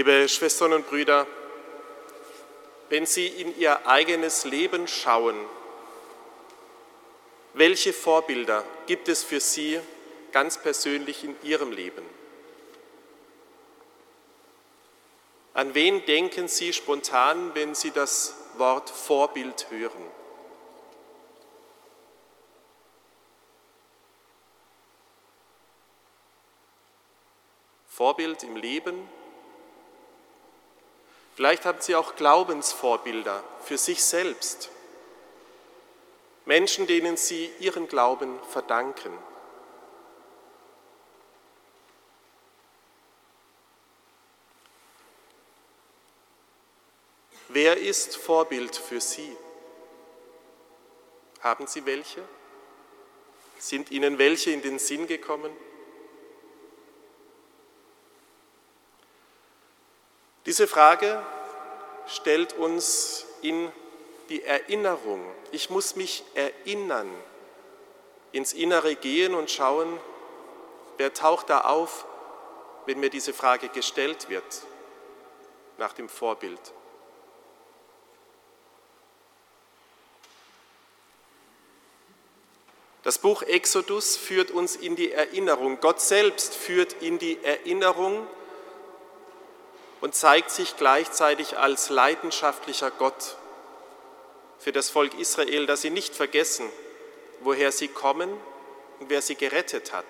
Liebe Schwestern und Brüder, wenn Sie in Ihr eigenes Leben schauen, welche Vorbilder gibt es für Sie ganz persönlich in Ihrem Leben? An wen denken Sie spontan, wenn Sie das Wort Vorbild hören? Vorbild im Leben. Vielleicht haben Sie auch Glaubensvorbilder für sich selbst. Menschen, denen Sie Ihren Glauben verdanken. Wer ist Vorbild für Sie? Haben Sie welche? Sind Ihnen welche in den Sinn gekommen? Diese Frage stellt uns in die Erinnerung. Ich muss mich erinnern, ins Innere gehen und schauen, wer taucht da auf, wenn mir diese Frage gestellt wird nach dem Vorbild. Das Buch Exodus führt uns in die Erinnerung. Gott selbst führt in die Erinnerung und zeigt sich gleichzeitig als leidenschaftlicher Gott für das Volk Israel, dass sie nicht vergessen, woher sie kommen und wer sie gerettet hat.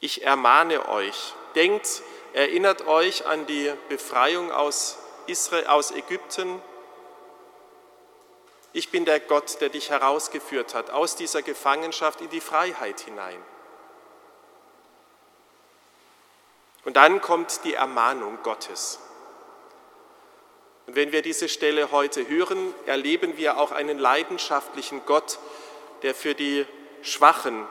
Ich ermahne euch, denkt, erinnert euch an die Befreiung aus, Israel, aus Ägypten, ich bin der Gott, der dich herausgeführt hat aus dieser Gefangenschaft in die Freiheit hinein. Und dann kommt die Ermahnung Gottes. Und wenn wir diese Stelle heute hören, erleben wir auch einen leidenschaftlichen Gott, der für die Schwachen,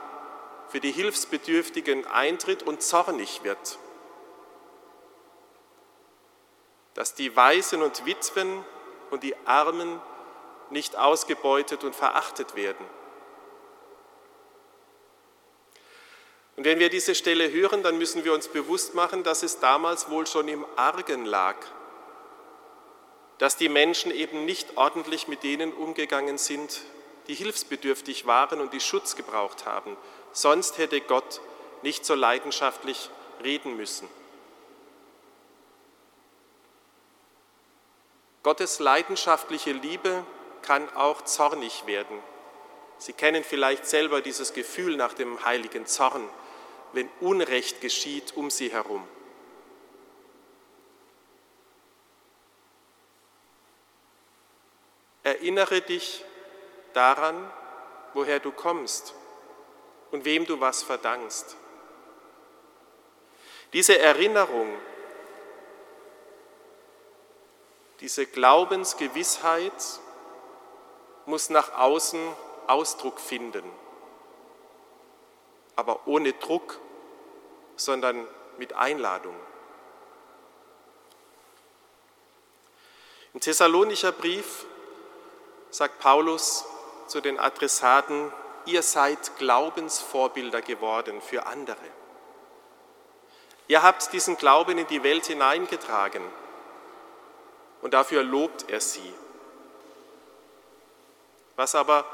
für die Hilfsbedürftigen eintritt und zornig wird. Dass die Waisen und Witwen und die Armen nicht ausgebeutet und verachtet werden. Und wenn wir diese Stelle hören, dann müssen wir uns bewusst machen, dass es damals wohl schon im Argen lag, dass die Menschen eben nicht ordentlich mit denen umgegangen sind, die hilfsbedürftig waren und die Schutz gebraucht haben. Sonst hätte Gott nicht so leidenschaftlich reden müssen. Gottes leidenschaftliche Liebe kann auch zornig werden. Sie kennen vielleicht selber dieses Gefühl nach dem heiligen Zorn, wenn Unrecht geschieht um sie herum. Erinnere dich daran, woher du kommst und wem du was verdankst. Diese Erinnerung, diese Glaubensgewissheit muss nach außen Ausdruck finden, aber ohne Druck, sondern mit Einladung. Im Thessalonicher Brief sagt Paulus zu den Adressaten, ihr seid Glaubensvorbilder geworden für andere. Ihr habt diesen Glauben in die Welt hineingetragen und dafür lobt er sie. Was aber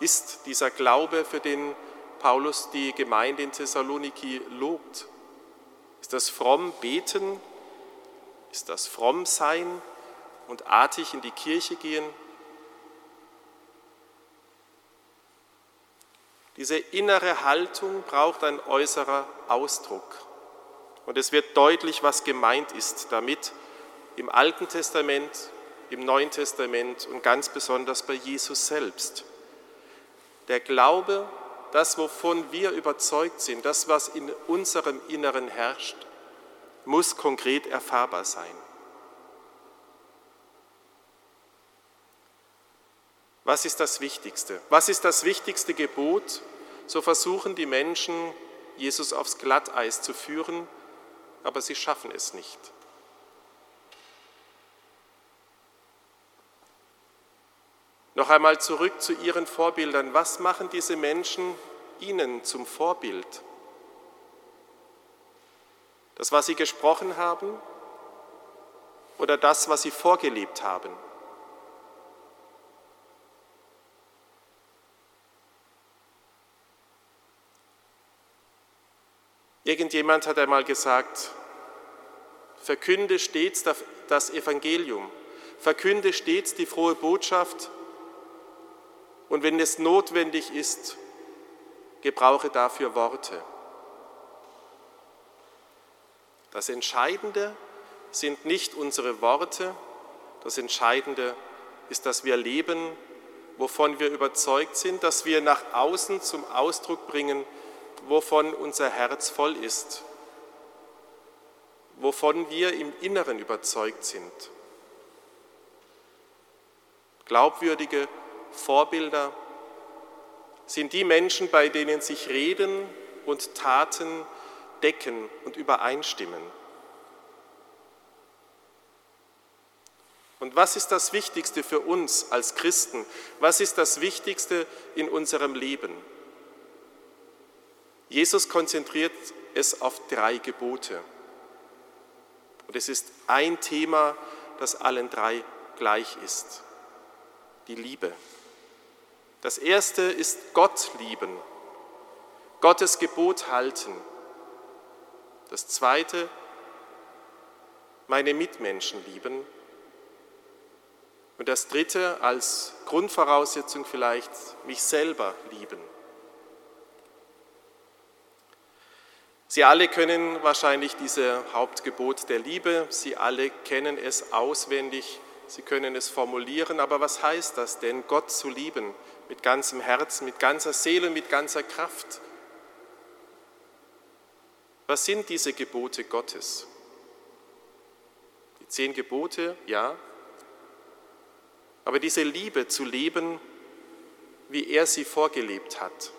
ist dieser Glaube, für den Paulus die Gemeinde in Thessaloniki lobt? Ist das fromm beten? Ist das fromm sein und artig in die Kirche gehen? Diese innere Haltung braucht ein äußerer Ausdruck. Und es wird deutlich, was gemeint ist damit im Alten Testament im Neuen Testament und ganz besonders bei Jesus selbst. Der Glaube, das, wovon wir überzeugt sind, das, was in unserem Inneren herrscht, muss konkret erfahrbar sein. Was ist das Wichtigste? Was ist das wichtigste Gebot? So versuchen die Menschen, Jesus aufs Glatteis zu führen, aber sie schaffen es nicht. Noch einmal zurück zu ihren Vorbildern. Was machen diese Menschen ihnen zum Vorbild? Das, was sie gesprochen haben oder das, was sie vorgelebt haben? Irgendjemand hat einmal gesagt, verkünde stets das Evangelium, verkünde stets die frohe Botschaft und wenn es notwendig ist, gebrauche dafür Worte. Das Entscheidende sind nicht unsere Worte, das Entscheidende ist, dass wir leben, wovon wir überzeugt sind, dass wir nach außen zum Ausdruck bringen, wovon unser Herz voll ist, wovon wir im Inneren überzeugt sind. Glaubwürdige Vorbilder sind die Menschen, bei denen sich Reden und Taten decken und übereinstimmen. Und was ist das Wichtigste für uns als Christen? Was ist das Wichtigste in unserem Leben? Jesus konzentriert es auf drei Gebote. Und es ist ein Thema, das allen drei gleich ist. Die Liebe. Das erste ist Gott lieben, Gottes Gebot halten. Das zweite, meine Mitmenschen lieben. Und das dritte, als Grundvoraussetzung vielleicht, mich selber lieben. Sie alle können wahrscheinlich dieses Hauptgebot der Liebe, Sie alle kennen es auswendig, Sie können es formulieren, aber was heißt das denn, Gott zu lieben mit ganzem Herzen, mit ganzer Seele, mit ganzer Kraft? Was sind diese Gebote Gottes? Die zehn Gebote, ja, aber diese Liebe zu leben, wie er sie vorgelebt hat.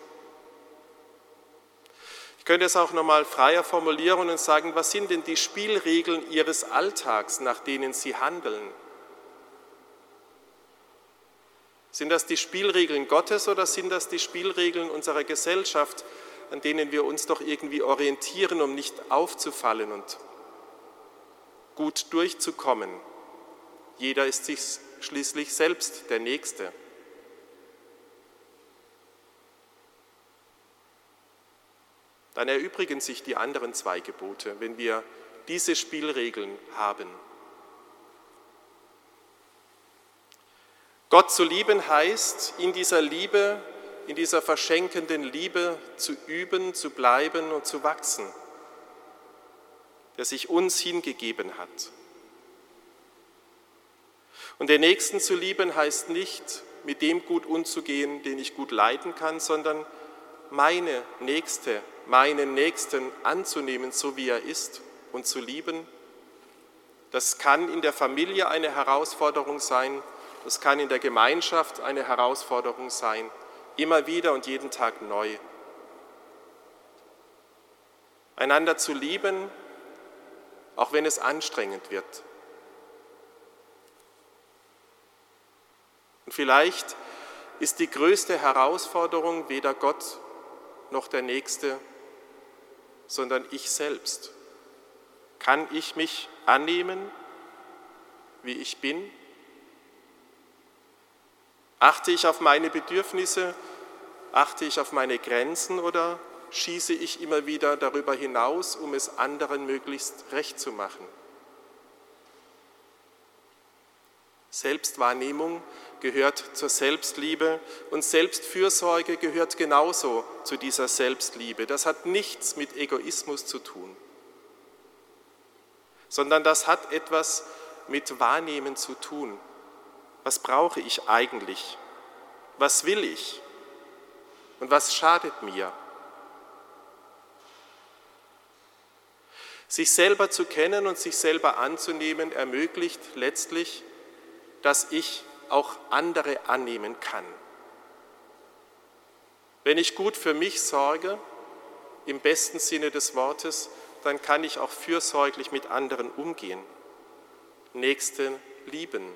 Ich könnte es auch nochmal freier formulieren und sagen, was sind denn die Spielregeln Ihres Alltags, nach denen Sie handeln? Sind das die Spielregeln Gottes oder sind das die Spielregeln unserer Gesellschaft, an denen wir uns doch irgendwie orientieren, um nicht aufzufallen und gut durchzukommen? Jeder ist sich schließlich selbst der Nächste. Dann erübrigen sich die anderen zwei Gebote, wenn wir diese Spielregeln haben. Gott zu lieben heißt, in dieser Liebe, in dieser verschenkenden Liebe zu üben, zu bleiben und zu wachsen, der sich uns hingegeben hat. Und den Nächsten zu lieben heißt nicht, mit dem gut umzugehen, den ich gut leiden kann, sondern meine Nächste, meinen Nächsten anzunehmen, so wie er ist und zu lieben. Das kann in der Familie eine Herausforderung sein, das kann in der Gemeinschaft eine Herausforderung sein, immer wieder und jeden Tag neu. Einander zu lieben, auch wenn es anstrengend wird. Und vielleicht ist die größte Herausforderung weder Gott noch der Nächste, sondern ich selbst. Kann ich mich annehmen, wie ich bin? Achte ich auf meine Bedürfnisse? Achte ich auf meine Grenzen oder schieße ich immer wieder darüber hinaus, um es anderen möglichst recht zu machen? Selbstwahrnehmung gehört zur Selbstliebe und Selbstfürsorge gehört genauso zu dieser Selbstliebe. Das hat nichts mit Egoismus zu tun, sondern das hat etwas mit Wahrnehmen zu tun was brauche ich eigentlich? Was will ich? Und was schadet mir? Sich selber zu kennen und sich selber anzunehmen ermöglicht letztlich, dass ich auch andere annehmen kann. Wenn ich gut für mich sorge, im besten Sinne des Wortes, dann kann ich auch fürsorglich mit anderen umgehen, Nächsten lieben.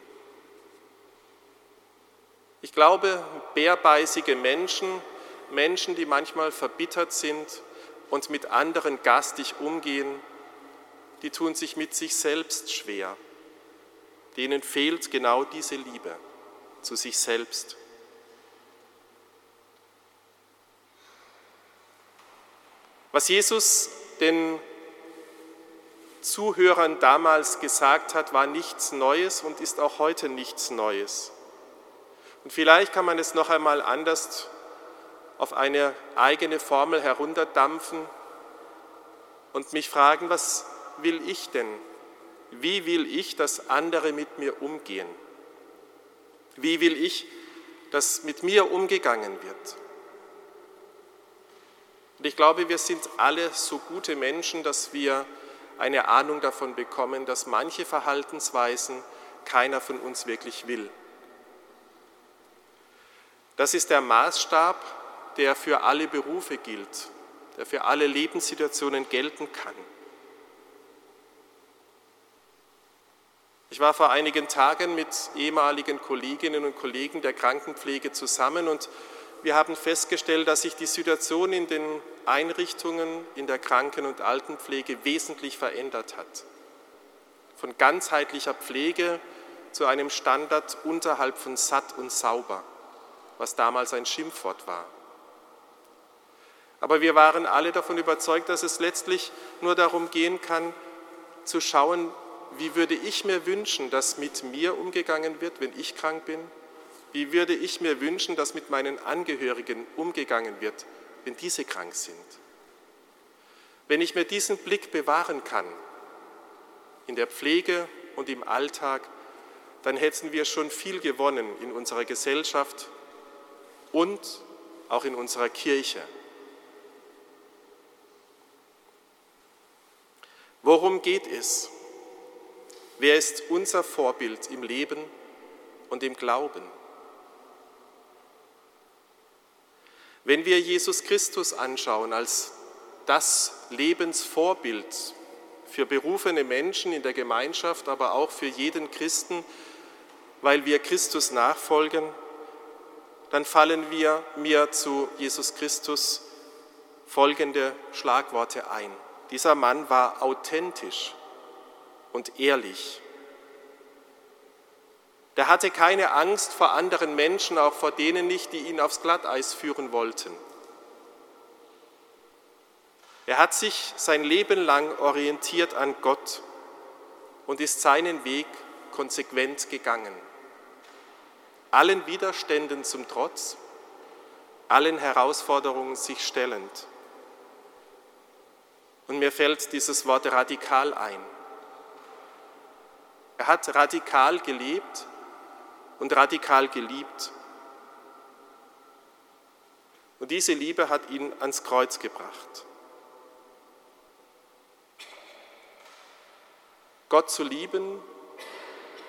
Ich glaube, bärbeißige Menschen, Menschen, die manchmal verbittert sind und mit anderen gastig umgehen, die tun sich mit sich selbst schwer. Denen fehlt genau diese Liebe zu sich selbst. Was Jesus den Zuhörern damals gesagt hat, war nichts Neues und ist auch heute nichts Neues. Und vielleicht kann man es noch einmal anders auf eine eigene Formel herunterdampfen und mich fragen, was will ich denn? Wie will ich, dass andere mit mir umgehen? Wie will ich, dass mit mir umgegangen wird? Und ich glaube, wir sind alle so gute Menschen, dass wir eine Ahnung davon bekommen, dass manche Verhaltensweisen keiner von uns wirklich will. Das ist der Maßstab, der für alle Berufe gilt, der für alle Lebenssituationen gelten kann. Ich war vor einigen Tagen mit ehemaligen Kolleginnen und Kollegen der Krankenpflege zusammen und wir haben festgestellt, dass sich die Situation in den Einrichtungen in der Kranken- und Altenpflege wesentlich verändert hat. Von ganzheitlicher Pflege zu einem Standard unterhalb von satt und sauber, was damals ein Schimpfwort war. Aber wir waren alle davon überzeugt, dass es letztlich nur darum gehen kann, zu schauen, wie würde ich mir wünschen, dass mit mir umgegangen wird, wenn ich krank bin? Wie würde ich mir wünschen, dass mit meinen Angehörigen umgegangen wird, wenn diese krank sind? Wenn ich mir diesen Blick bewahren kann, in der Pflege und im Alltag, dann hätten wir schon viel gewonnen in unserer Gesellschaft und auch in unserer Kirche. Worum geht es? Wer ist unser Vorbild im Leben und im Glauben? Wenn wir Jesus Christus anschauen als das Lebensvorbild für berufene Menschen in der Gemeinschaft, aber auch für jeden Christen, weil wir Christus nachfolgen, dann fallen wir mir zu Jesus Christus folgende Schlagworte ein. Dieser Mann war authentisch und ehrlich. Der hatte keine Angst vor anderen Menschen, auch vor denen nicht, die ihn aufs Glatteis führen wollten. Er hat sich sein Leben lang orientiert an Gott und ist seinen Weg konsequent gegangen. Allen Widerständen zum Trotz, allen Herausforderungen sich stellend. Und mir fällt dieses Wort radikal ein. Er hat radikal gelebt und radikal geliebt. Und diese Liebe hat ihn ans Kreuz gebracht. Gott zu lieben,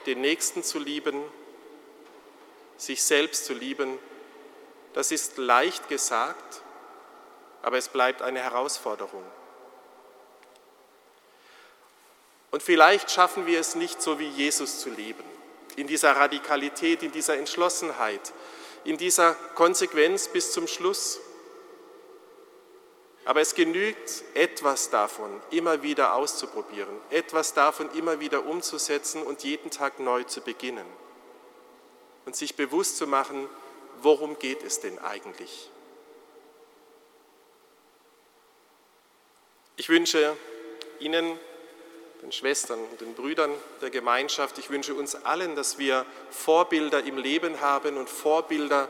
den Nächsten zu lieben, sich selbst zu lieben, das ist leicht gesagt, aber es bleibt eine Herausforderung. Und vielleicht schaffen wir es nicht so wie Jesus zu leben, in dieser Radikalität, in dieser Entschlossenheit, in dieser Konsequenz bis zum Schluss. Aber es genügt etwas davon immer wieder auszuprobieren, etwas davon immer wieder umzusetzen und jeden Tag neu zu beginnen und sich bewusst zu machen, worum geht es denn eigentlich? Ich wünsche Ihnen den Schwestern und den Brüdern der Gemeinschaft. Ich wünsche uns allen, dass wir Vorbilder im Leben haben und Vorbilder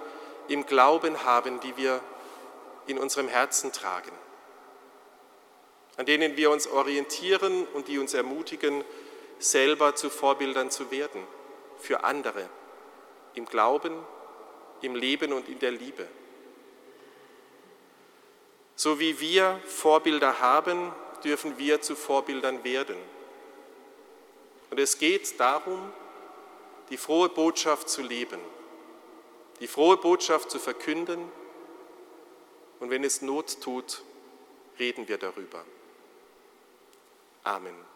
im Glauben haben, die wir in unserem Herzen tragen, an denen wir uns orientieren und die uns ermutigen, selber zu Vorbildern zu werden für andere, im Glauben, im Leben und in der Liebe. So wie wir Vorbilder haben, dürfen wir zu Vorbildern werden. Und es geht darum, die frohe Botschaft zu leben, die frohe Botschaft zu verkünden. Und wenn es Not tut, reden wir darüber. Amen.